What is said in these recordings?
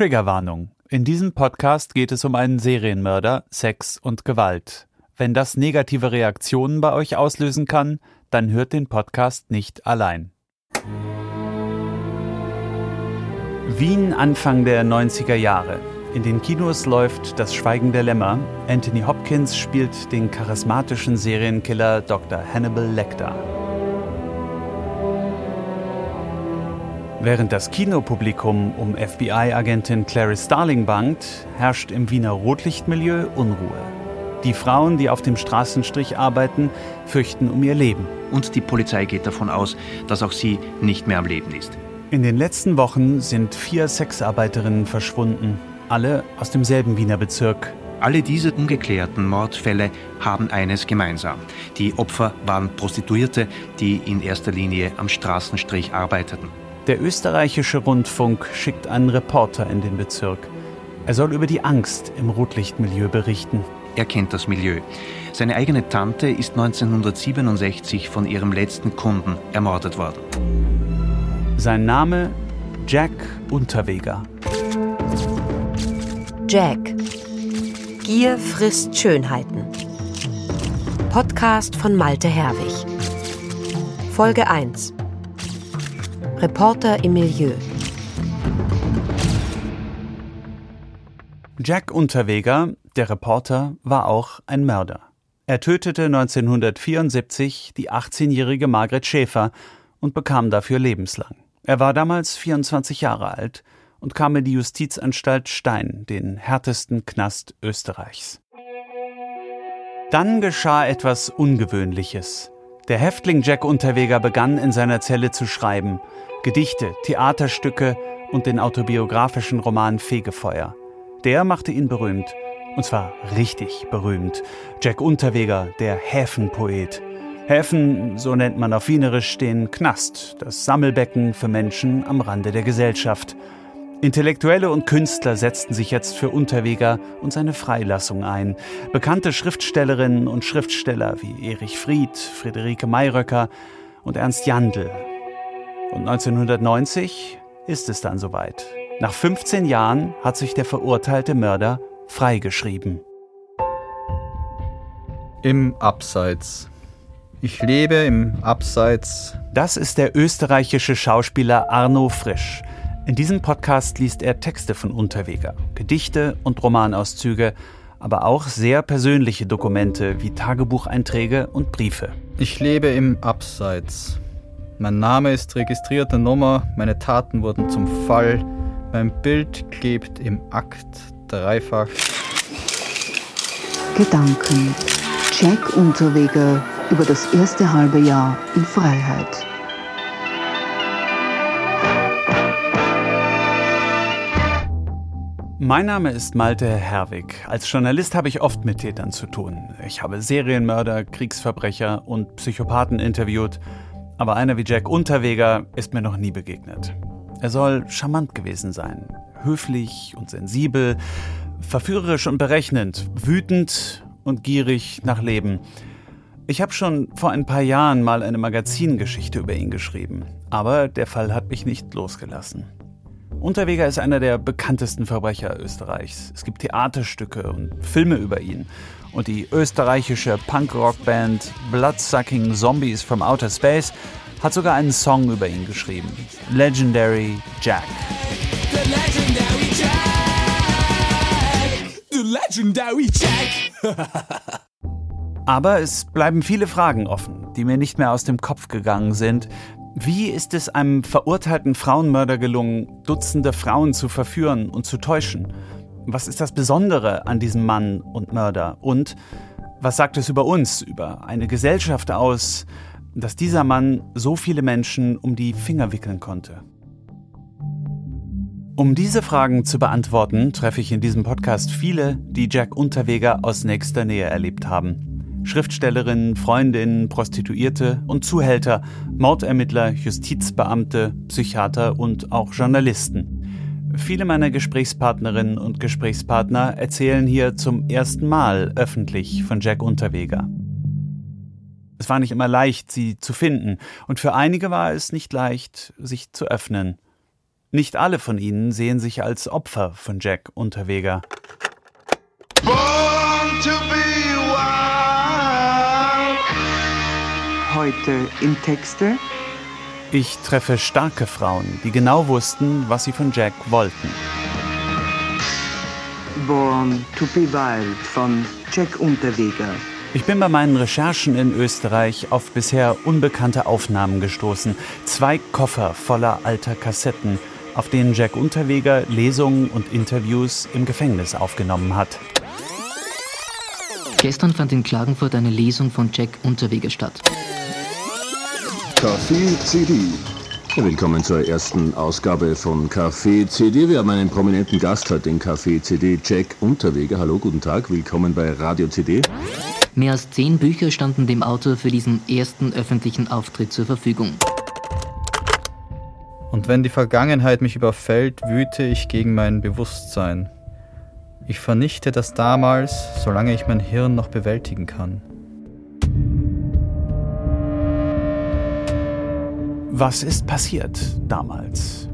Triggerwarnung. In diesem Podcast geht es um einen Serienmörder, Sex und Gewalt. Wenn das negative Reaktionen bei euch auslösen kann, dann hört den Podcast nicht allein. Wien Anfang der 90er Jahre. In den Kinos läuft Das Schweigen der Lämmer. Anthony Hopkins spielt den charismatischen Serienkiller Dr. Hannibal Lecter. Während das Kinopublikum um FBI-Agentin Clarice Starling bangt, herrscht im Wiener Rotlichtmilieu Unruhe. Die Frauen, die auf dem Straßenstrich arbeiten, fürchten um ihr Leben. Und die Polizei geht davon aus, dass auch sie nicht mehr am Leben ist. In den letzten Wochen sind vier Sexarbeiterinnen verschwunden, alle aus demselben Wiener Bezirk. Alle diese ungeklärten Mordfälle haben eines gemeinsam. Die Opfer waren Prostituierte, die in erster Linie am Straßenstrich arbeiteten. Der österreichische Rundfunk schickt einen Reporter in den Bezirk. Er soll über die Angst im Rotlichtmilieu berichten. Er kennt das Milieu. Seine eigene Tante ist 1967 von ihrem letzten Kunden ermordet worden. Sein Name Jack Unterweger. Jack. Gier frisst Schönheiten. Podcast von Malte Herwig. Folge 1. Reporter im Milieu. Jack Unterweger, der Reporter, war auch ein Mörder. Er tötete 1974 die 18-jährige Margret Schäfer und bekam dafür lebenslang. Er war damals 24 Jahre alt und kam in die Justizanstalt Stein, den härtesten Knast Österreichs. Dann geschah etwas Ungewöhnliches. Der Häftling Jack Unterweger begann in seiner Zelle zu schreiben. Gedichte, Theaterstücke und den autobiografischen Roman Fegefeuer. Der machte ihn berühmt. Und zwar richtig berühmt. Jack Unterweger, der Häfenpoet. Häfen, so nennt man auf Wienerisch den Knast, das Sammelbecken für Menschen am Rande der Gesellschaft. Intellektuelle und Künstler setzten sich jetzt für Unterweger und seine Freilassung ein. Bekannte Schriftstellerinnen und Schriftsteller wie Erich Fried, Friederike Mayröcker und Ernst Jandl und 1990 ist es dann soweit. Nach 15 Jahren hat sich der verurteilte Mörder freigeschrieben. Im Abseits. Ich lebe im Abseits. Das ist der österreichische Schauspieler Arno Frisch. In diesem Podcast liest er Texte von Unterweger, Gedichte und Romanauszüge, aber auch sehr persönliche Dokumente wie Tagebucheinträge und Briefe. Ich lebe im Abseits. Mein Name ist registrierte Nummer, meine Taten wurden zum Fall, mein Bild klebt im Akt dreifach. Gedanken. Jack Unterweger über das erste halbe Jahr in Freiheit. Mein Name ist Malte Herwig. Als Journalist habe ich oft mit Tätern zu tun. Ich habe Serienmörder, Kriegsverbrecher und Psychopathen interviewt aber einer wie Jack Unterweger ist mir noch nie begegnet. Er soll charmant gewesen sein, höflich und sensibel, verführerisch und berechnend, wütend und gierig nach Leben. Ich habe schon vor ein paar Jahren mal eine Magazingeschichte über ihn geschrieben, aber der Fall hat mich nicht losgelassen. Unterweger ist einer der bekanntesten Verbrecher Österreichs. Es gibt Theaterstücke und Filme über ihn. Und die österreichische Punk-Rock-Band Bloodsucking Zombies from Outer Space hat sogar einen Song über ihn geschrieben. Legendary Jack. The Legendary Jack. The Legendary Jack. Aber es bleiben viele Fragen offen, die mir nicht mehr aus dem Kopf gegangen sind, wie ist es einem verurteilten Frauenmörder gelungen, Dutzende Frauen zu verführen und zu täuschen? Was ist das Besondere an diesem Mann und Mörder? Und was sagt es über uns, über eine Gesellschaft aus, dass dieser Mann so viele Menschen um die Finger wickeln konnte? Um diese Fragen zu beantworten, treffe ich in diesem Podcast viele, die Jack Unterweger aus nächster Nähe erlebt haben. Schriftstellerinnen, Freundinnen, Prostituierte und Zuhälter, Mordermittler, Justizbeamte, Psychiater und auch Journalisten. Viele meiner Gesprächspartnerinnen und Gesprächspartner erzählen hier zum ersten Mal öffentlich von Jack Unterweger. Es war nicht immer leicht, sie zu finden, und für einige war es nicht leicht, sich zu öffnen. Nicht alle von ihnen sehen sich als Opfer von Jack Unterweger. Heute im Texte Ich treffe starke Frauen, die genau wussten, was sie von Jack wollten. Born to be Wild von Jack Unterweger. Ich bin bei meinen Recherchen in Österreich auf bisher unbekannte Aufnahmen gestoßen. Zwei Koffer voller alter Kassetten, auf denen Jack Unterweger Lesungen und Interviews im Gefängnis aufgenommen hat. Gestern fand in Klagenfurt eine Lesung von Jack Unterweger statt. Kaffee CD. Ja, willkommen zur ersten Ausgabe von Café CD. Wir haben einen prominenten Gast heute, den Café CD, Jack Unterweger. Hallo, guten Tag, willkommen bei Radio CD. Mehr als zehn Bücher standen dem Autor für diesen ersten öffentlichen Auftritt zur Verfügung. Und wenn die Vergangenheit mich überfällt, wüte ich gegen mein Bewusstsein. Ich vernichte das damals, solange ich mein Hirn noch bewältigen kann. Was ist passiert damals?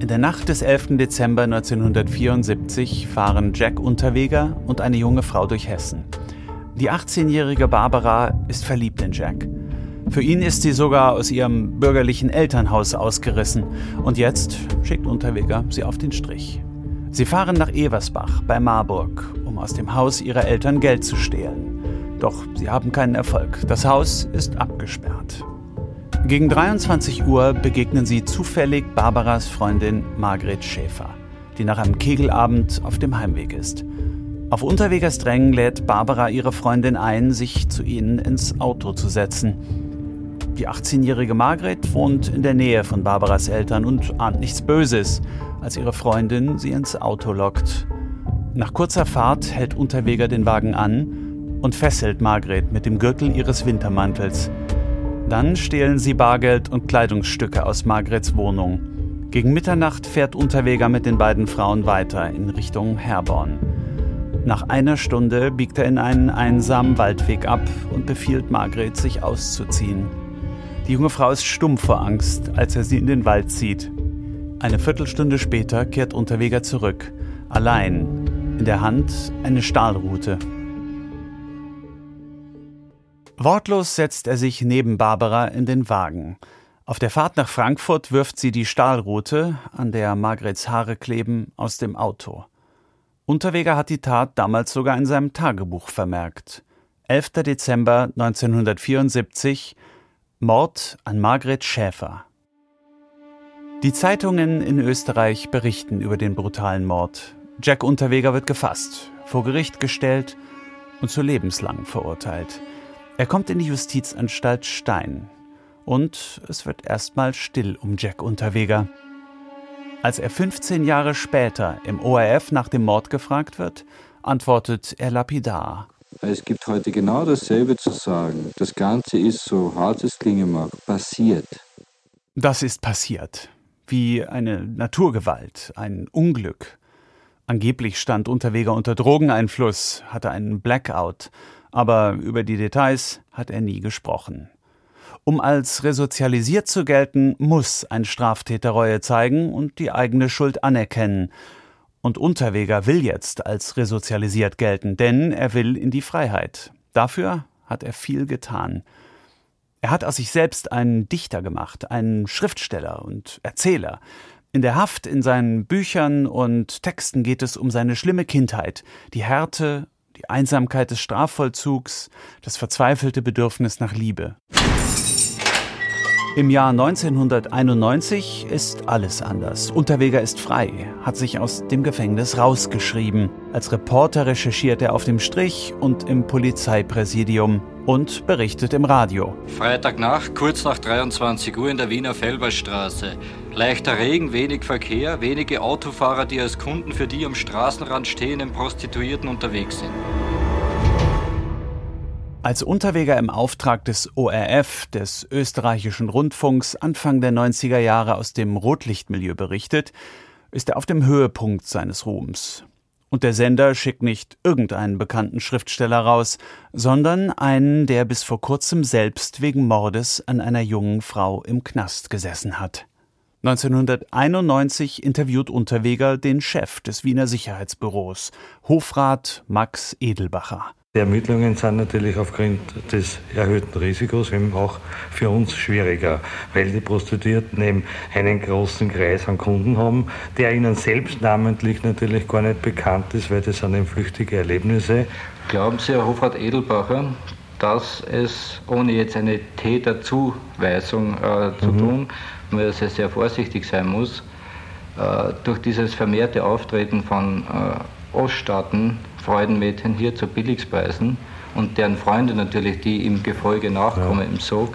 In der Nacht des 11. Dezember 1974 fahren Jack Unterweger und eine junge Frau durch Hessen. Die 18-jährige Barbara ist verliebt in Jack. Für ihn ist sie sogar aus ihrem bürgerlichen Elternhaus ausgerissen und jetzt schickt Unterweger sie auf den Strich. Sie fahren nach Eversbach bei Marburg, um aus dem Haus ihrer Eltern Geld zu stehlen. Doch sie haben keinen Erfolg. Das Haus ist abgesperrt. Gegen 23 Uhr begegnen sie zufällig Barbaras Freundin Margret Schäfer, die nach einem Kegelabend auf dem Heimweg ist. Auf Unterwegers Drängen lädt Barbara ihre Freundin ein, sich zu ihnen ins Auto zu setzen. Die 18-jährige Margret wohnt in der Nähe von Barbaras Eltern und ahnt nichts Böses, als ihre Freundin sie ins Auto lockt. Nach kurzer Fahrt hält Unterweger den Wagen an und fesselt Margret mit dem Gürtel ihres Wintermantels. Dann stehlen sie Bargeld und Kleidungsstücke aus Margrets Wohnung. Gegen Mitternacht fährt Unterweger mit den beiden Frauen weiter in Richtung Herborn. Nach einer Stunde biegt er in einen einsamen Waldweg ab und befiehlt Margret, sich auszuziehen. Die junge Frau ist stumm vor Angst, als er sie in den Wald zieht. Eine Viertelstunde später kehrt Unterweger zurück, allein, in der Hand eine Stahlrute. Wortlos setzt er sich neben Barbara in den Wagen. Auf der Fahrt nach Frankfurt wirft sie die Stahlrute, an der Margrets Haare kleben, aus dem Auto. Unterweger hat die Tat damals sogar in seinem Tagebuch vermerkt. 11. Dezember 1974 Mord an Margret Schäfer. Die Zeitungen in Österreich berichten über den brutalen Mord. Jack Unterweger wird gefasst, vor Gericht gestellt und zu lebenslang verurteilt. Er kommt in die Justizanstalt Stein. Und es wird erstmal still um Jack Unterweger. Als er 15 Jahre später im ORF nach dem Mord gefragt wird, antwortet er lapidar. Es gibt heute genau dasselbe zu sagen. Das Ganze ist, so hart es klingen mag, passiert. Das ist passiert. Wie eine Naturgewalt, ein Unglück. Angeblich stand Unterweger unter Drogeneinfluss, hatte einen Blackout, aber über die Details hat er nie gesprochen. Um als resozialisiert zu gelten, muss ein Straftäter Reue zeigen und die eigene Schuld anerkennen. Und Unterweger will jetzt als resozialisiert gelten, denn er will in die Freiheit. Dafür hat er viel getan. Er hat aus sich selbst einen Dichter gemacht, einen Schriftsteller und Erzähler. In der Haft, in seinen Büchern und Texten geht es um seine schlimme Kindheit, die Härte die Einsamkeit des Strafvollzugs, das verzweifelte Bedürfnis nach Liebe. Im Jahr 1991 ist alles anders. Unterweger ist frei, hat sich aus dem Gefängnis rausgeschrieben. Als Reporter recherchiert er auf dem Strich und im Polizeipräsidium und berichtet im Radio. Freitagnacht, kurz nach 23 Uhr in der Wiener Felberstraße. Leichter Regen, wenig Verkehr, wenige Autofahrer, die als Kunden für die am Straßenrand stehenden Prostituierten unterwegs sind. Als Unterweger im Auftrag des ORF, des österreichischen Rundfunks, Anfang der 90er Jahre aus dem Rotlichtmilieu berichtet, ist er auf dem Höhepunkt seines Ruhms. Und der Sender schickt nicht irgendeinen bekannten Schriftsteller raus, sondern einen, der bis vor kurzem selbst wegen Mordes an einer jungen Frau im Knast gesessen hat. 1991 interviewt Unterweger den Chef des Wiener Sicherheitsbüros, Hofrat Max Edelbacher. Die Ermittlungen sind natürlich aufgrund des erhöhten Risikos eben auch für uns schwieriger, weil die Prostituierten eben einen großen Kreis an Kunden haben, der ihnen selbst namentlich natürlich gar nicht bekannt ist, weil das sind eben flüchtige Erlebnisse. Glauben Sie, Herr Hofrat Edelbacher, dass es, ohne jetzt eine Täterzuweisung äh, zu mhm. tun, weil es ja sehr vorsichtig sein muss, äh, durch dieses vermehrte Auftreten von äh, Oststaaten Freudenmädchen hier zu Billigspreisen und deren Freunde natürlich, die im Gefolge nachkommen ja. im Sog,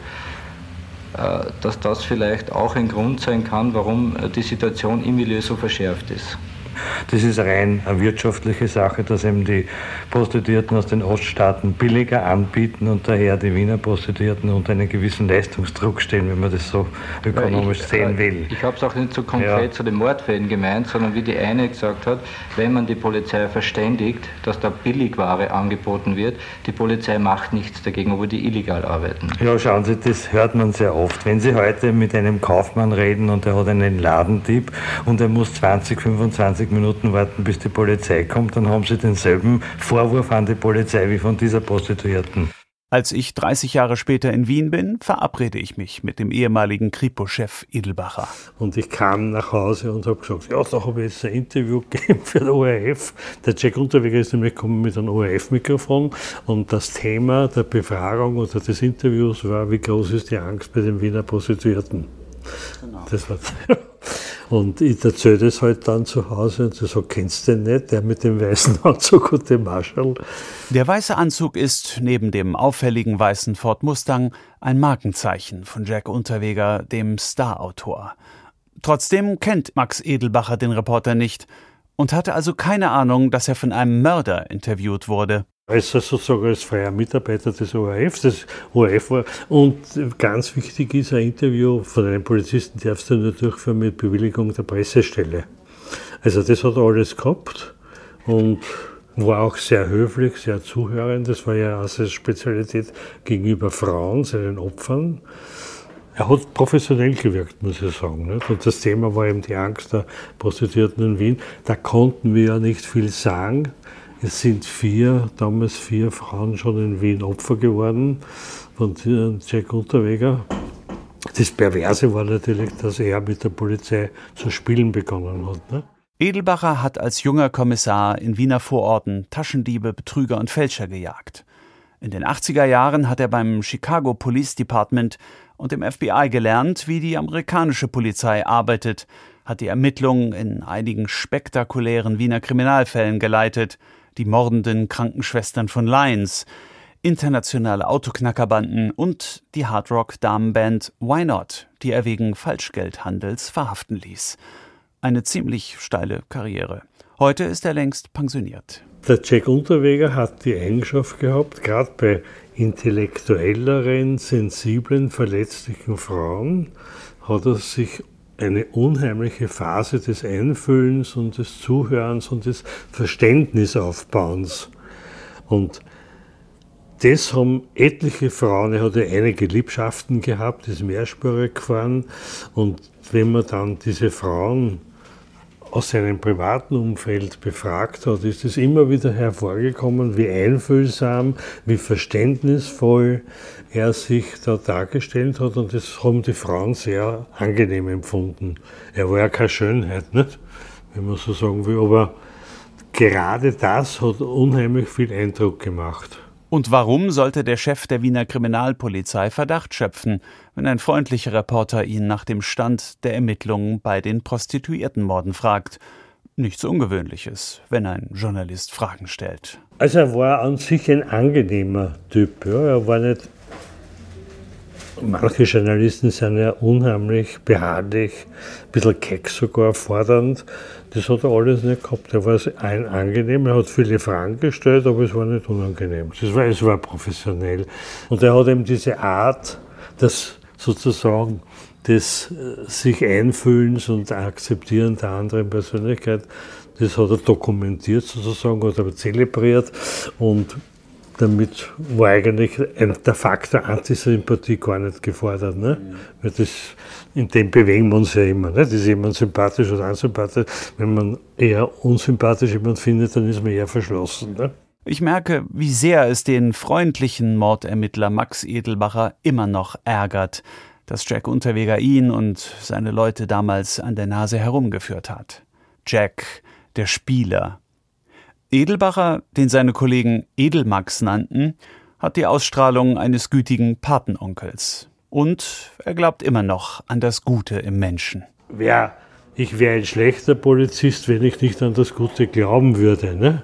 äh, dass das vielleicht auch ein Grund sein kann, warum die Situation im Milieu so verschärft ist. Das ist rein eine wirtschaftliche Sache, dass eben die Prostituierten aus den Oststaaten billiger anbieten und daher die Wiener Prostituierten unter einen gewissen Leistungsdruck stehen, wenn man das so ökonomisch ich, sehen will. Ich habe es auch nicht so konkret ja. zu den Mordfällen gemeint, sondern wie die eine gesagt hat, wenn man die Polizei verständigt, dass da Billigware angeboten wird, die Polizei macht nichts dagegen, obwohl die illegal arbeiten. Ja, schauen Sie, das hört man sehr oft. Wenn Sie heute mit einem Kaufmann reden und er hat einen Ladendieb und er muss 20, 25 Minuten warten, bis die Polizei kommt, dann haben sie denselben Vorwurf an die Polizei wie von dieser Prostituierten. Als ich 30 Jahre später in Wien bin, verabrede ich mich mit dem ehemaligen Kripo-Chef Edelbacher. Und ich kam nach Hause und habe gesagt, ja, da habe ich jetzt ein Interview gegeben für den ORF. Der Jack Unterweger ist nämlich gekommen mit einem ORF-Mikrofon und das Thema der Befragung oder des Interviews war, wie groß ist die Angst bei den Wiener Prostituierten. Genau. Das war Und ich erzähle das halt dann zu Hause und sie sagt, kennst du den nicht, der mit dem weißen Anzug und dem Marschall? Der weiße Anzug ist neben dem auffälligen weißen Ford Mustang ein Markenzeichen von Jack Unterweger, dem Starautor. Trotzdem kennt Max Edelbacher den Reporter nicht und hatte also keine Ahnung, dass er von einem Mörder interviewt wurde als sozusagen als freier Mitarbeiter des ORF. Das ORF war. Und ganz wichtig ist, ein Interview von einem Polizisten darfst du nur durchführen mit Bewilligung der Pressestelle. Also das hat alles gehabt und war auch sehr höflich, sehr zuhörend. Das war ja auch seine Spezialität gegenüber Frauen, seinen Opfern. Er hat professionell gewirkt, muss ich sagen. Nicht? Und das Thema war eben die Angst der Prostituierten in Wien. Da konnten wir ja nicht viel sagen. Es sind vier, damals vier Frauen schon in Wien Opfer geworden von Jack Unterweger. Das Perverse war natürlich, dass er mit der Polizei zu spielen begonnen hat. Ne? Edelbacher hat als junger Kommissar in Wiener Vororten Taschendiebe, Betrüger und Fälscher gejagt. In den 80er Jahren hat er beim Chicago Police Department und dem FBI gelernt, wie die amerikanische Polizei arbeitet, hat die Ermittlungen in einigen spektakulären Wiener Kriminalfällen geleitet, die mordenden Krankenschwestern von Lions, internationale Autoknackerbanden und die Hardrock-Damenband Why Not, die er wegen Falschgeldhandels verhaften ließ. Eine ziemlich steile Karriere. Heute ist er längst pensioniert. Der Jack Unterweger hat die Eigenschaft gehabt, gerade bei intellektuelleren, sensiblen, verletzlichen Frauen, hat er sich eine unheimliche Phase des Einfühlens und des Zuhörens und des Verständnisaufbauens. Und das haben etliche Frauen, er hatte einige Liebschaften gehabt, ist mehrspurig gefahren. Und wenn man dann diese Frauen aus seinem privaten Umfeld befragt hat, ist es immer wieder hervorgekommen, wie einfühlsam, wie verständnisvoll er sich da dargestellt hat und das haben die Frauen sehr angenehm empfunden. Er war ja keine Schönheit, nicht? wenn man so sagen will, aber gerade das hat unheimlich viel Eindruck gemacht. Und warum sollte der Chef der Wiener Kriminalpolizei Verdacht schöpfen, wenn ein freundlicher Reporter ihn nach dem Stand der Ermittlungen bei den Prostituiertenmorden fragt? Nichts Ungewöhnliches, wenn ein Journalist Fragen stellt. Also er war an sich ein angenehmer Typ. Ja. Er war nicht Manche Journalisten sind ja unheimlich beharrlich, ein bisschen keck sogar, fordernd. Das hat er alles nicht gehabt. Er war ein angenehm, er hat viele Fragen gestellt, aber es war nicht unangenehm. Es war, es war professionell. Und er hat eben diese Art, das sozusagen des äh, sich Einfühlens und Akzeptieren der anderen Persönlichkeit, das hat er dokumentiert sozusagen, hat er zelebriert und damit war eigentlich der Faktor Antisympathie gar nicht gefordert. Ne? Mhm. Weil das, in dem bewegen wir uns ja immer. Ne? Das ist jemand sympathisch oder unsympathisch. Wenn man eher unsympathisch jemand findet, dann ist man eher verschlossen. Ne? Ich merke, wie sehr es den freundlichen Mordermittler Max Edelbacher immer noch ärgert, dass Jack Unterweger ihn und seine Leute damals an der Nase herumgeführt hat. Jack, der Spieler. Edelbacher, den seine Kollegen Edelmax nannten, hat die Ausstrahlung eines gütigen Patenonkels. Und er glaubt immer noch an das Gute im Menschen. Ja, ich wäre ein schlechter Polizist, wenn ich nicht an das Gute glauben würde, ne?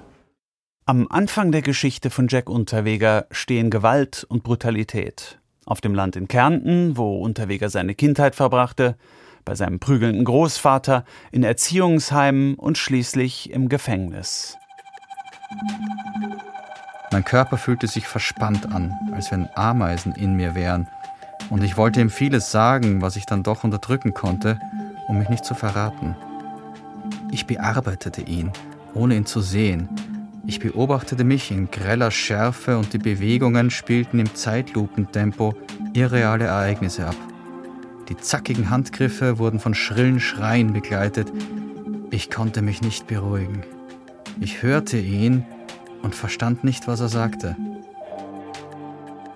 Am Anfang der Geschichte von Jack Unterweger stehen Gewalt und Brutalität. Auf dem Land in Kärnten, wo Unterweger seine Kindheit verbrachte, bei seinem prügelnden Großvater, in Erziehungsheimen und schließlich im Gefängnis. Mein Körper fühlte sich verspannt an, als wenn Ameisen in mir wären, und ich wollte ihm vieles sagen, was ich dann doch unterdrücken konnte, um mich nicht zu verraten. Ich bearbeitete ihn, ohne ihn zu sehen, ich beobachtete mich in greller Schärfe und die Bewegungen spielten im Zeitlupentempo irreale Ereignisse ab. Die zackigen Handgriffe wurden von schrillen Schreien begleitet. Ich konnte mich nicht beruhigen. Ich hörte ihn und verstand nicht, was er sagte.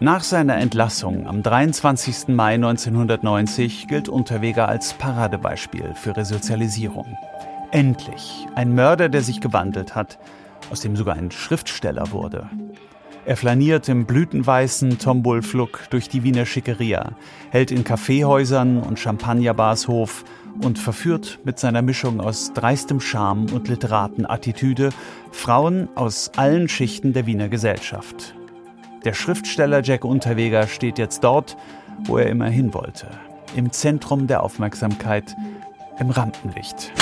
Nach seiner Entlassung am 23. Mai 1990 gilt Unterweger als Paradebeispiel für Resozialisierung. Endlich ein Mörder, der sich gewandelt hat, aus dem sogar ein Schriftsteller wurde. Er flaniert im blütenweißen Tombolflug durch die Wiener Schickeria, hält in Kaffeehäusern und Champagnerbars Hof und verführt mit seiner Mischung aus dreistem Charme und Literatenattitüde Frauen aus allen Schichten der Wiener Gesellschaft. Der Schriftsteller Jack Unterweger steht jetzt dort, wo er immer hin wollte, im Zentrum der Aufmerksamkeit, im Rampenlicht.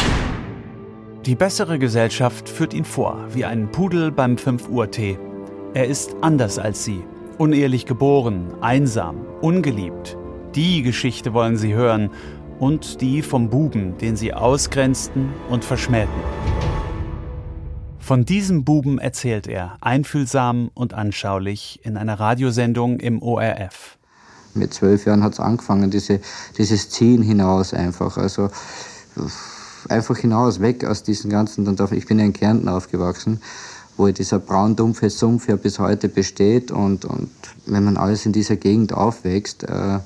Die bessere Gesellschaft führt ihn vor, wie ein Pudel beim 5 Uhr Tee. Er ist anders als sie, unehelich geboren, einsam, ungeliebt. Die Geschichte wollen sie hören und die vom Buben, den sie ausgrenzten und verschmähten. Von diesem Buben erzählt er, einfühlsam und anschaulich, in einer Radiosendung im ORF. Mit zwölf Jahren hat es angefangen, diese, dieses Ziehen hinaus einfach. Also einfach hinaus, weg aus diesen ganzen, ich bin ja in Kärnten aufgewachsen, wo dieser braundumpfe Sumpf ja bis heute besteht und, und wenn man alles in dieser Gegend aufwächst, äh,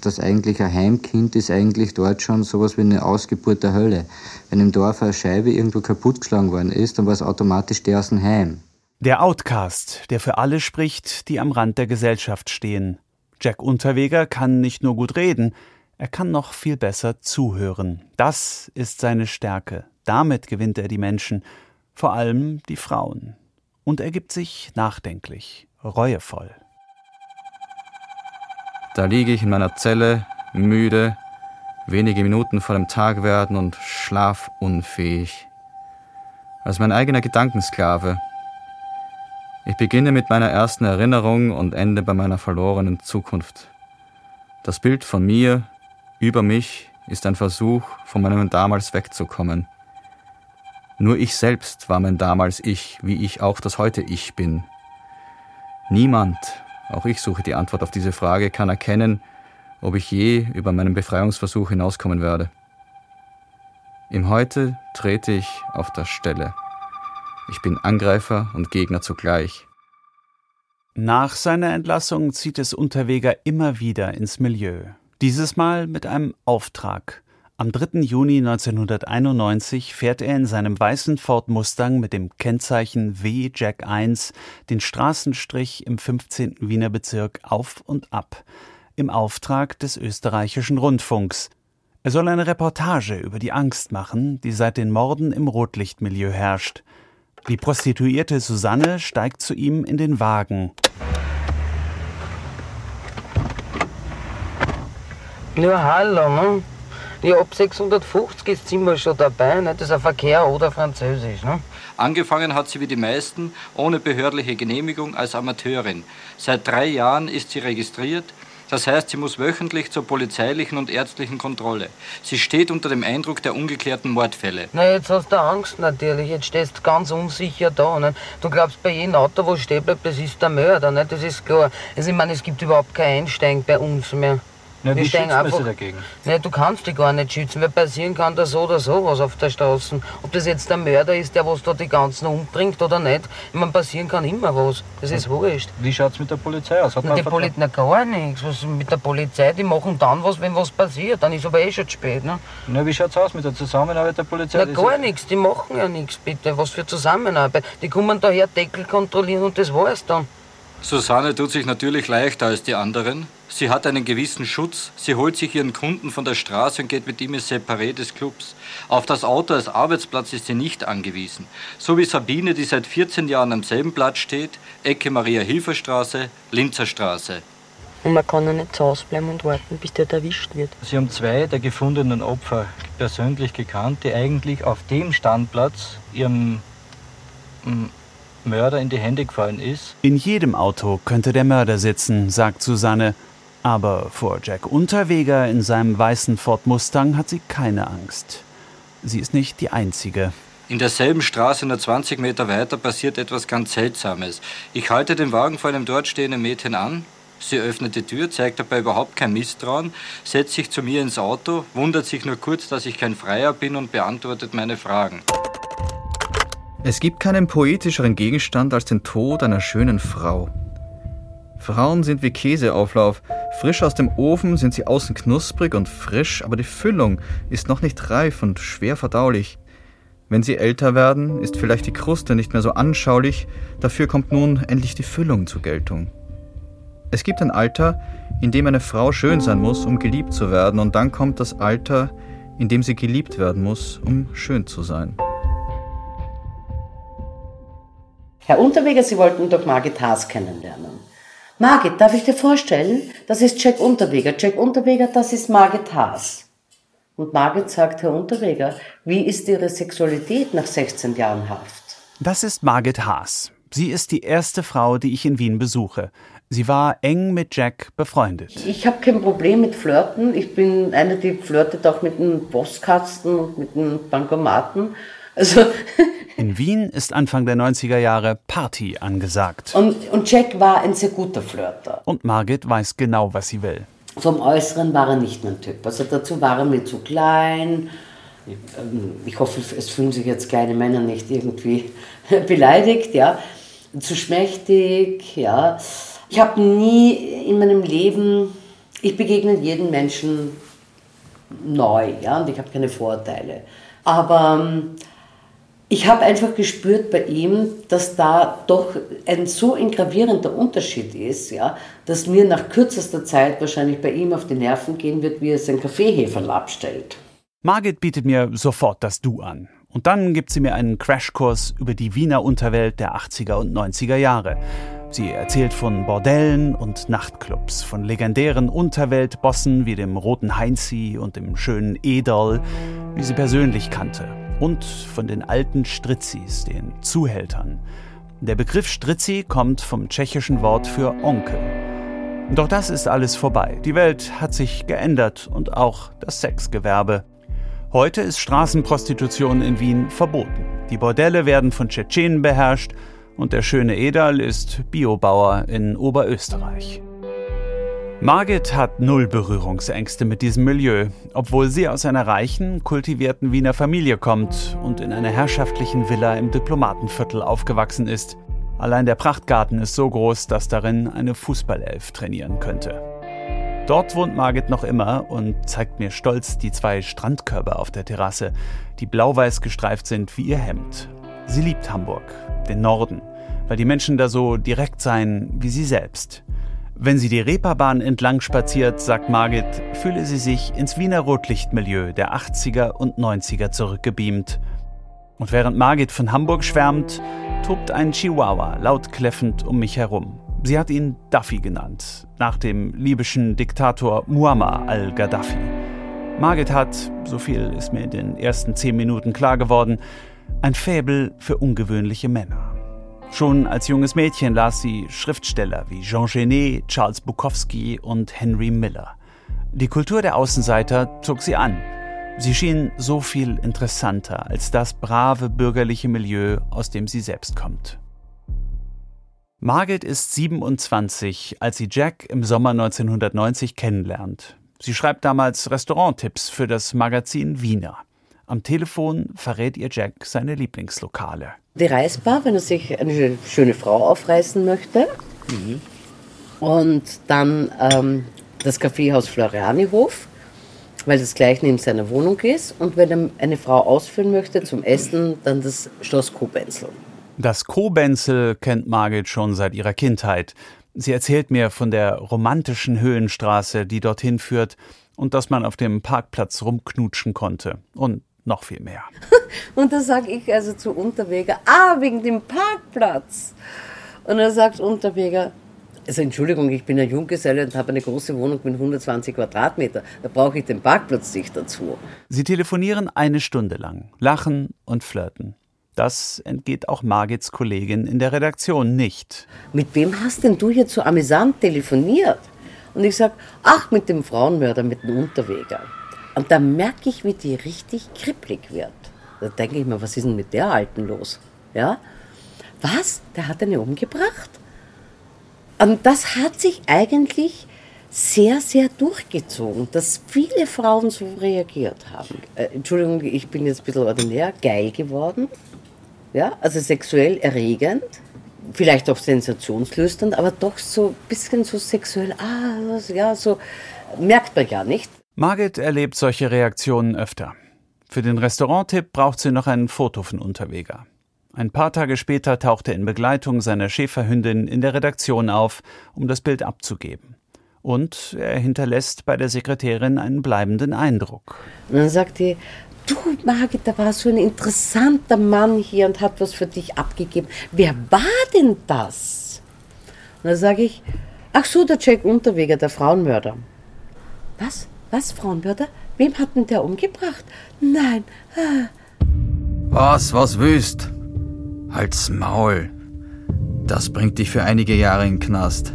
das eigentlich ein Heimkind ist eigentlich dort schon sowas wie eine Ausgeburt der Hölle. Wenn im Dorf eine Scheibe irgendwo kaputtgeschlagen worden ist, dann war es automatisch der aus dem Heim. Der Outcast, der für alle spricht, die am Rand der Gesellschaft stehen. Jack Unterweger kann nicht nur gut reden, er kann noch viel besser zuhören. Das ist seine Stärke. Damit gewinnt er die Menschen, vor allem die Frauen. Und er gibt sich nachdenklich, reuevoll. Da liege ich in meiner Zelle, müde, wenige Minuten vor dem Tag werden und schlafunfähig. Als mein eigener Gedankensklave. Ich beginne mit meiner ersten Erinnerung und ende bei meiner verlorenen Zukunft. Das Bild von mir, über mich ist ein Versuch, von meinem damals wegzukommen. Nur ich selbst war mein damals Ich, wie ich auch das heute Ich bin. Niemand, auch ich suche die Antwort auf diese Frage, kann erkennen, ob ich je über meinen Befreiungsversuch hinauskommen werde. Im Heute trete ich auf der Stelle. Ich bin Angreifer und Gegner zugleich. Nach seiner Entlassung zieht es Unterweger immer wieder ins Milieu. Dieses Mal mit einem Auftrag. Am 3. Juni 1991 fährt er in seinem weißen Ford Mustang mit dem Kennzeichen W Jack 1 den Straßenstrich im 15. Wiener Bezirk auf und ab, im Auftrag des österreichischen Rundfunks. Er soll eine Reportage über die Angst machen, die seit den Morden im Rotlichtmilieu herrscht. Die Prostituierte Susanne steigt zu ihm in den Wagen. Ja, hallo, ne? Ja, ab 650 ist Zimmer schon dabei, ne? Das ist ein Verkehr oder Französisch, ne? Angefangen hat sie wie die meisten ohne behördliche Genehmigung als Amateurin. Seit drei Jahren ist sie registriert. Das heißt, sie muss wöchentlich zur polizeilichen und ärztlichen Kontrolle. Sie steht unter dem Eindruck der ungeklärten Mordfälle. Na, jetzt hast du Angst natürlich. Jetzt stehst du ganz unsicher da. Nicht? Du glaubst, bei jedem Auto, wo stehen bleibt, das ist der Mörder. Nicht? Das ist klar. Also, ich meine, es gibt überhaupt kein Einsteigen bei uns mehr. Na, wie schützt man einfach- sie dagegen? Nee, du kannst dich gar nicht schützen, weil passieren kann da so oder so was auf der Straße. Ob das jetzt der Mörder ist, der was da die ganzen umbringt oder nicht, ich meine, passieren kann immer was. Das ist wurscht. Wie schaut's mit der Polizei aus? Hat Na, man die Poli na, gar nichts. Was mit der Polizei, die machen dann was, wenn was passiert. Dann ist aber eh schon zu spät. Ne? Na, wie schaut's aus mit der Zusammenarbeit der Polizei? Na, gar nichts, die machen ja nichts, bitte. Was für Zusammenarbeit. Die kommen daher Deckel kontrollieren und das war's dann. Susanne tut sich natürlich leichter als die anderen. Sie hat einen gewissen Schutz. Sie holt sich ihren Kunden von der Straße und geht mit ihm ins Separé des Clubs. Auf das Auto als Arbeitsplatz ist sie nicht angewiesen. So wie Sabine, die seit 14 Jahren am selben Platz steht, Ecke Maria-Hilfer-Straße, Linzer Straße. Und man kann ja nicht zu Hause bleiben und warten, bis der erwischt wird. Sie haben zwei der gefundenen Opfer persönlich gekannt, die eigentlich auf dem Standplatz ihrem mm, Mörder in die Hände gefallen ist. In jedem Auto könnte der Mörder sitzen, sagt Susanne. Aber vor Jack Unterweger in seinem weißen Ford Mustang hat sie keine Angst. Sie ist nicht die Einzige. In derselben Straße nur 20 Meter weiter passiert etwas ganz Seltsames. Ich halte den Wagen vor einem dort stehenden Mädchen an. Sie öffnet die Tür, zeigt dabei überhaupt kein Misstrauen, setzt sich zu mir ins Auto, wundert sich nur kurz, dass ich kein Freier bin und beantwortet meine Fragen. Es gibt keinen poetischeren Gegenstand als den Tod einer schönen Frau. Frauen sind wie Käseauflauf. Frisch aus dem Ofen sind sie außen knusprig und frisch, aber die Füllung ist noch nicht reif und schwer verdaulich. Wenn sie älter werden, ist vielleicht die Kruste nicht mehr so anschaulich, dafür kommt nun endlich die Füllung zur Geltung. Es gibt ein Alter, in dem eine Frau schön sein muss, um geliebt zu werden, und dann kommt das Alter, in dem sie geliebt werden muss, um schön zu sein. Herr Unterweger, Sie wollten doch Margit Haas kennenlernen. Margit, darf ich dir vorstellen? Das ist Jack Unterweger. Jack Unterweger, das ist Margit Haas. Und Margit sagt, Herr Unterweger, wie ist Ihre Sexualität nach 16 Jahren Haft? Das ist Margit Haas. Sie ist die erste Frau, die ich in Wien besuche. Sie war eng mit Jack befreundet. Ich habe kein Problem mit Flirten. Ich bin eine, die flirtet auch mit dem Postkasten und mit dem Bankomaten. Also, In Wien ist Anfang der 90er Jahre Party angesagt. und, und Jack war ein sehr guter Flirter. Und Margit weiß genau, was sie will. Vom Äußeren war er nicht mein Typ. Also dazu war er mir zu klein. Ich, ähm, ich hoffe, es fühlen sich jetzt kleine Männer nicht irgendwie beleidigt, ja. Zu schmächtig, ja. Ich habe nie in meinem Leben, ich begegne jedem Menschen neu, ja, und ich habe keine Vorurteile. Aber ähm, ich habe einfach gespürt bei ihm, dass da doch ein so ein gravierender Unterschied ist, ja, dass mir nach kürzester Zeit wahrscheinlich bei ihm auf die Nerven gehen wird, wie er sein Kaffeeheferl abstellt. Margit bietet mir sofort das Du an. Und dann gibt sie mir einen Crashkurs über die Wiener Unterwelt der 80er und 90er Jahre. Sie erzählt von Bordellen und Nachtclubs, von legendären Unterweltbossen wie dem Roten Heinzi und dem schönen Edol, wie sie persönlich kannte. Und von den alten Stritzis, den Zuhältern. Der Begriff Stritzi kommt vom tschechischen Wort für Onkel. Doch das ist alles vorbei. Die Welt hat sich geändert und auch das Sexgewerbe. Heute ist Straßenprostitution in Wien verboten. Die Bordelle werden von Tschetschenen beherrscht und der schöne Edal ist Biobauer in Oberösterreich. Margit hat null Berührungsängste mit diesem Milieu, obwohl sie aus einer reichen, kultivierten Wiener Familie kommt und in einer herrschaftlichen Villa im Diplomatenviertel aufgewachsen ist. Allein der Prachtgarten ist so groß, dass darin eine Fußballelf trainieren könnte. Dort wohnt Margit noch immer und zeigt mir stolz die zwei Strandkörbe auf der Terrasse, die blau-weiß gestreift sind wie ihr Hemd. Sie liebt Hamburg, den Norden, weil die Menschen da so direkt seien wie sie selbst. Wenn sie die Reeperbahn entlang spaziert, sagt Margit, fühle sie sich ins Wiener Rotlichtmilieu der 80er und 90er zurückgebeamt. Und während Margit von Hamburg schwärmt, tobt ein Chihuahua laut kläffend um mich herum. Sie hat ihn Duffy genannt, nach dem libyschen Diktator Muammar al-Gaddafi. Margit hat, so viel ist mir in den ersten zehn Minuten klar geworden, ein Faible für ungewöhnliche Männer. Schon als junges Mädchen las sie Schriftsteller wie Jean Genet, Charles Bukowski und Henry Miller. Die Kultur der Außenseiter zog sie an. Sie schien so viel interessanter als das brave bürgerliche Milieu, aus dem sie selbst kommt. Margit ist 27, als sie Jack im Sommer 1990 kennenlernt. Sie schreibt damals Restauranttipps für das Magazin Wiener. Am Telefon verrät ihr Jack seine Lieblingslokale. Die Reisbar, wenn er sich eine schöne Frau aufreißen möchte. Mhm. Und dann ähm, das Kaffeehaus Florianihof, weil das gleich neben seiner Wohnung ist. Und wenn er eine Frau ausführen möchte zum Essen, dann das Schloss Kobenzel. Das Kobenzel kennt Margit schon seit ihrer Kindheit. Sie erzählt mir von der romantischen Höhenstraße, die dorthin führt und dass man auf dem Parkplatz rumknutschen konnte. Und noch viel mehr. und da sage ich also zu Unterweger, ah, wegen dem Parkplatz. Und er sagt Unterweger, also Entschuldigung, ich bin ein Junggeselle und habe eine große Wohnung mit 120 Quadratmeter. Da brauche ich den Parkplatz nicht dazu. Sie telefonieren eine Stunde lang, lachen und flirten. Das entgeht auch Margits Kollegin in der Redaktion nicht. Mit wem hast denn du hier so amüsant telefoniert? Und ich sage, ach, mit dem Frauenmörder, mit dem Unterweger. Und da merke ich, wie die richtig kribbelig wird. Da denke ich mir, was ist denn mit der Alten los? Ja? Was? Der hat eine umgebracht? Und das hat sich eigentlich sehr, sehr durchgezogen, dass viele Frauen so reagiert haben. Äh, Entschuldigung, ich bin jetzt ein bisschen ordinär, geil geworden. Ja, also sexuell erregend, vielleicht auch sensationslüsternd, aber doch so ein bisschen so sexuell, ah, ja, so merkt man ja nicht. Margit erlebt solche Reaktionen öfter. Für den Restauranttipp braucht sie noch ein Foto von Unterweger. Ein paar Tage später taucht er in Begleitung seiner Schäferhündin in der Redaktion auf, um das Bild abzugeben. Und er hinterlässt bei der Sekretärin einen bleibenden Eindruck. Und dann sagt die, du Margit, da war so ein interessanter Mann hier und hat was für dich abgegeben. Wer war denn das? Und dann sage ich, ach so, der Jack Unterweger, der Frauenmörder. Was? Was, Frauenmörder? Wem hat denn der umgebracht? Nein. Ah. Was, was willst? Halt's Maul. Das bringt dich für einige Jahre in den Knast.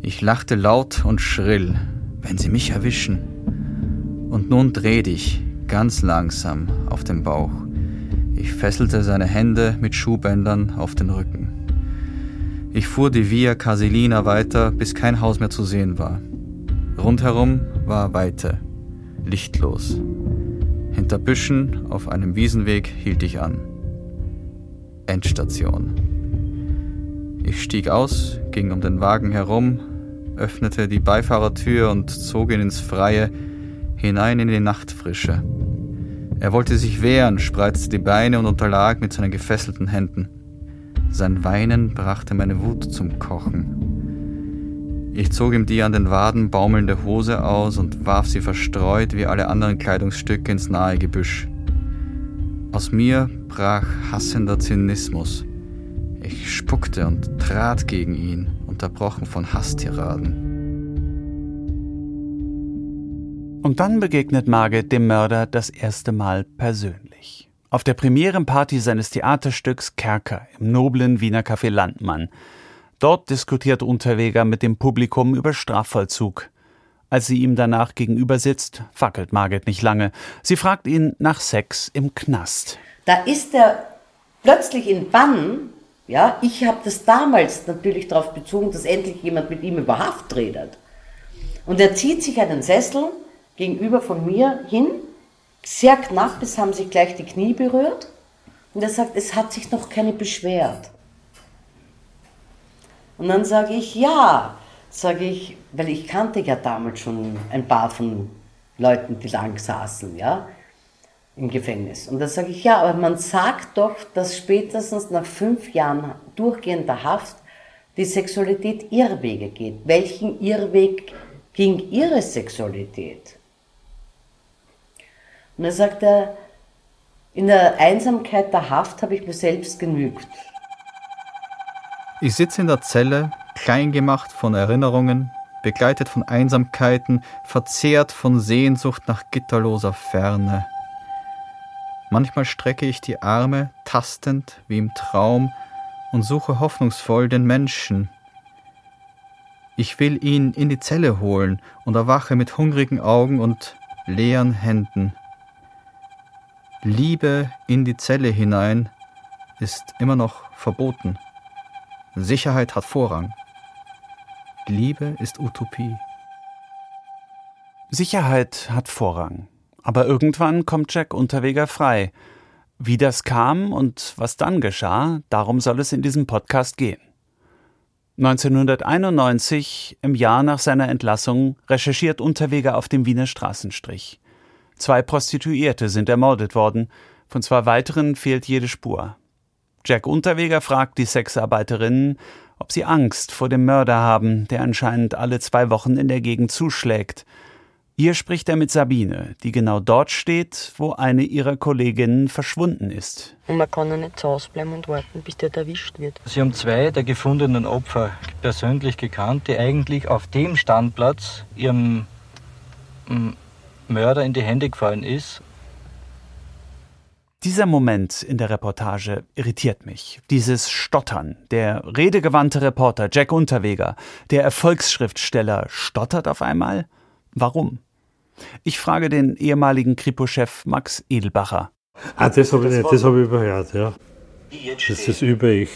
Ich lachte laut und schrill, wenn sie mich erwischen. Und nun dreh dich ganz langsam auf den Bauch. Ich fesselte seine Hände mit Schuhbändern auf den Rücken. Ich fuhr die Via Casilina weiter, bis kein Haus mehr zu sehen war. Rundherum war Weite, lichtlos. Hinter Büschen auf einem Wiesenweg hielt ich an. Endstation. Ich stieg aus, ging um den Wagen herum, öffnete die Beifahrertür und zog ihn ins Freie, hinein in die Nachtfrische. Er wollte sich wehren, spreizte die Beine und unterlag mit seinen gefesselten Händen. Sein Weinen brachte meine Wut zum Kochen. Ich zog ihm die an den Waden baumelnde Hose aus und warf sie verstreut wie alle anderen Kleidungsstücke ins nahe Gebüsch. Aus mir brach hassender Zynismus. Ich spuckte und trat gegen ihn, unterbrochen von Hasstiraden. Und dann begegnet Margit dem Mörder das erste Mal persönlich. Auf der Premierenparty seines Theaterstücks Kerker im noblen Wiener Café Landmann – Dort diskutiert Unterweger mit dem Publikum über Strafvollzug. Als sie ihm danach gegenüber sitzt, fackelt Margit nicht lange. Sie fragt ihn nach Sex im Knast. Da ist er plötzlich in Bann. Ja, ich habe das damals natürlich darauf bezogen, dass endlich jemand mit ihm über Haft redet. Und er zieht sich einen Sessel gegenüber von mir hin, sehr knapp, es haben sich gleich die Knie berührt. Und er sagt, es hat sich noch keine beschwert. Und dann sage ich, ja, sage ich, weil ich kannte ja damals schon ein paar von Leuten, die lang saßen, ja, im Gefängnis. Und da sage ich, ja, aber man sagt doch, dass spätestens nach fünf Jahren durchgehender Haft die Sexualität Irrwege geht. Welchen Irrweg ging Ihre Sexualität? Und er sagt er, in der Einsamkeit der Haft habe ich mir selbst genügt. Ich sitze in der Zelle, klein gemacht von Erinnerungen, begleitet von Einsamkeiten, verzehrt von Sehnsucht nach gitterloser Ferne. Manchmal strecke ich die Arme, tastend wie im Traum, und suche hoffnungsvoll den Menschen. Ich will ihn in die Zelle holen und erwache mit hungrigen Augen und leeren Händen. Liebe in die Zelle hinein ist immer noch verboten. Sicherheit hat Vorrang. Liebe ist Utopie. Sicherheit hat Vorrang. Aber irgendwann kommt Jack Unterweger frei. Wie das kam und was dann geschah, darum soll es in diesem Podcast gehen. 1991, im Jahr nach seiner Entlassung, recherchiert Unterweger auf dem Wiener Straßenstrich. Zwei Prostituierte sind ermordet worden, von zwei weiteren fehlt jede Spur. Jack Unterweger fragt die Sexarbeiterinnen, ob sie Angst vor dem Mörder haben, der anscheinend alle zwei Wochen in der Gegend zuschlägt. Hier spricht er mit Sabine, die genau dort steht, wo eine ihrer Kolleginnen verschwunden ist. Und man kann ja nicht zu Hause bleiben und warten, bis der erwischt wird. Sie haben zwei der gefundenen Opfer persönlich gekannt, die eigentlich auf dem Standplatz ihrem mm, Mörder in die Hände gefallen ist. Dieser Moment in der Reportage irritiert mich. Dieses Stottern. Der redegewandte Reporter Jack Unterweger, der Erfolgsschriftsteller, stottert auf einmal? Warum? Ich frage den ehemaligen Kripo-Chef Max Edelbacher. Ah, das habe ich nicht, das habe ich überhört, ja. Das ist das Über-Ich.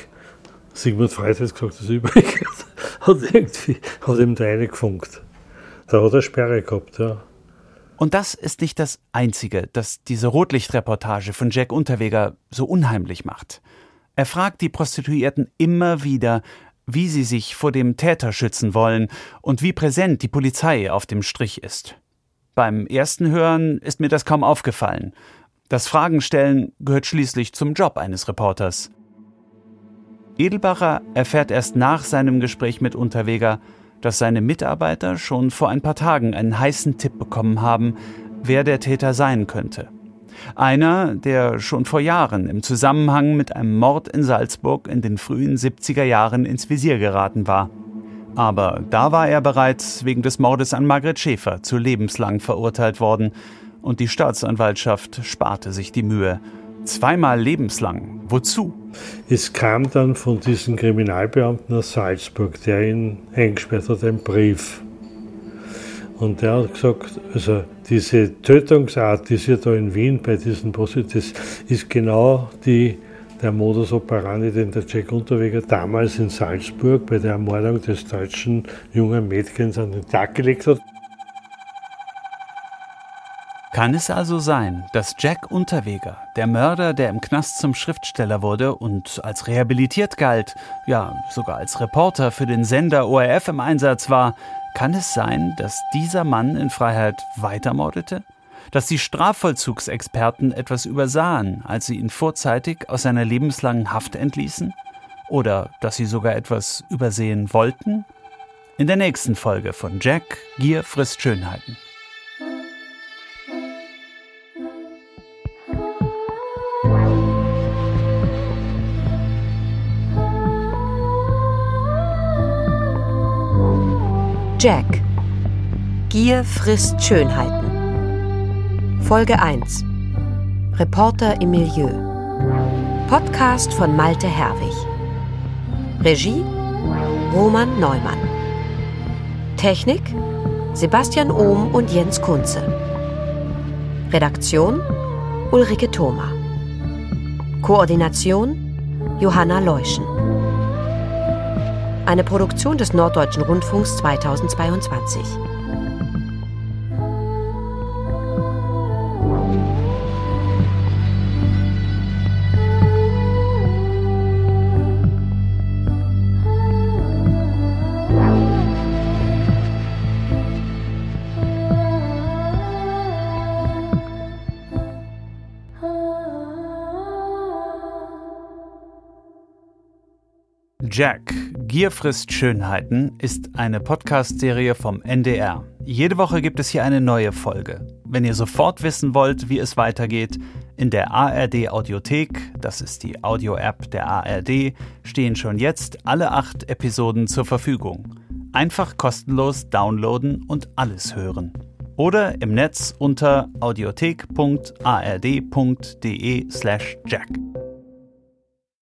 Sigmund Freud hat gesagt, das Über-Ich hat irgendwie, hat ihm da reingefunkt. Da hat er Sperre gehabt, ja. Und das ist nicht das Einzige, das diese Rotlichtreportage von Jack Unterweger so unheimlich macht. Er fragt die Prostituierten immer wieder, wie sie sich vor dem Täter schützen wollen und wie präsent die Polizei auf dem Strich ist. Beim ersten Hören ist mir das kaum aufgefallen. Das Fragenstellen gehört schließlich zum Job eines Reporters. Edelbacher erfährt erst nach seinem Gespräch mit Unterweger, dass seine Mitarbeiter schon vor ein paar Tagen einen heißen Tipp bekommen haben, wer der Täter sein könnte. Einer, der schon vor Jahren im Zusammenhang mit einem Mord in Salzburg in den frühen 70er Jahren ins Visier geraten war. Aber da war er bereits wegen des Mordes an Margret Schäfer zu lebenslang verurteilt worden und die Staatsanwaltschaft sparte sich die Mühe. Zweimal lebenslang. Wozu? Es kam dann von diesem Kriminalbeamten aus Salzburg, der ihn eingesperrt hat, ein Brief. Und der hat gesagt, also diese Tötungsart, die sie da in Wien bei diesen Prostituierten, ist genau die der Modus operandi, den der Jack Unterweger damals in Salzburg bei der Ermordung des deutschen jungen Mädchens an den Tag gelegt hat. Kann es also sein, dass Jack Unterweger, der Mörder, der im Knast zum Schriftsteller wurde und als rehabilitiert galt, ja sogar als Reporter für den Sender ORF im Einsatz war, kann es sein, dass dieser Mann in Freiheit weitermordete? dass die Strafvollzugsexperten etwas übersahen, als sie ihn vorzeitig aus seiner lebenslangen Haft entließen? Oder dass sie sogar etwas übersehen wollten? In der nächsten Folge von Jack, Gier frisst Schönheiten. Jack. Gier frisst Schönheiten. Folge 1 Reporter im Milieu. Podcast von Malte Herwig. Regie Roman Neumann. Technik Sebastian Ohm und Jens Kunze. Redaktion Ulrike Thoma. Koordination Johanna Leuschen Eine Produktion des Norddeutschen Rundfunks 2022 Jack, Gier frisst Schönheiten ist eine Podcast-Serie vom NDR. Jede Woche gibt es hier eine neue Folge. Wenn ihr sofort wissen wollt, wie es weitergeht, in der ARD Audiothek, das ist die Audio-App der ARD, stehen schon jetzt alle acht Episoden zur Verfügung. Einfach kostenlos downloaden und alles hören. oder im Netz unter audiothek.ard.de/jack.